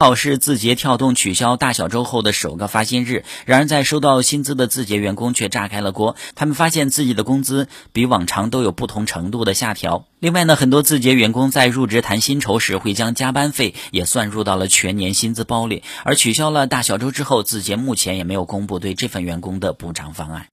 号是字节跳动取消大小周后的首个发薪日。然而在收到薪资的字节员工却炸开了锅他们发现自己的工资比往常都有不同程度的下调。另外呢很多字节员工在入职谈薪酬时会将加班费也算入到了全年薪资包里而取消了大小周之后字节目前也没有公布对这份员工的补偿方案。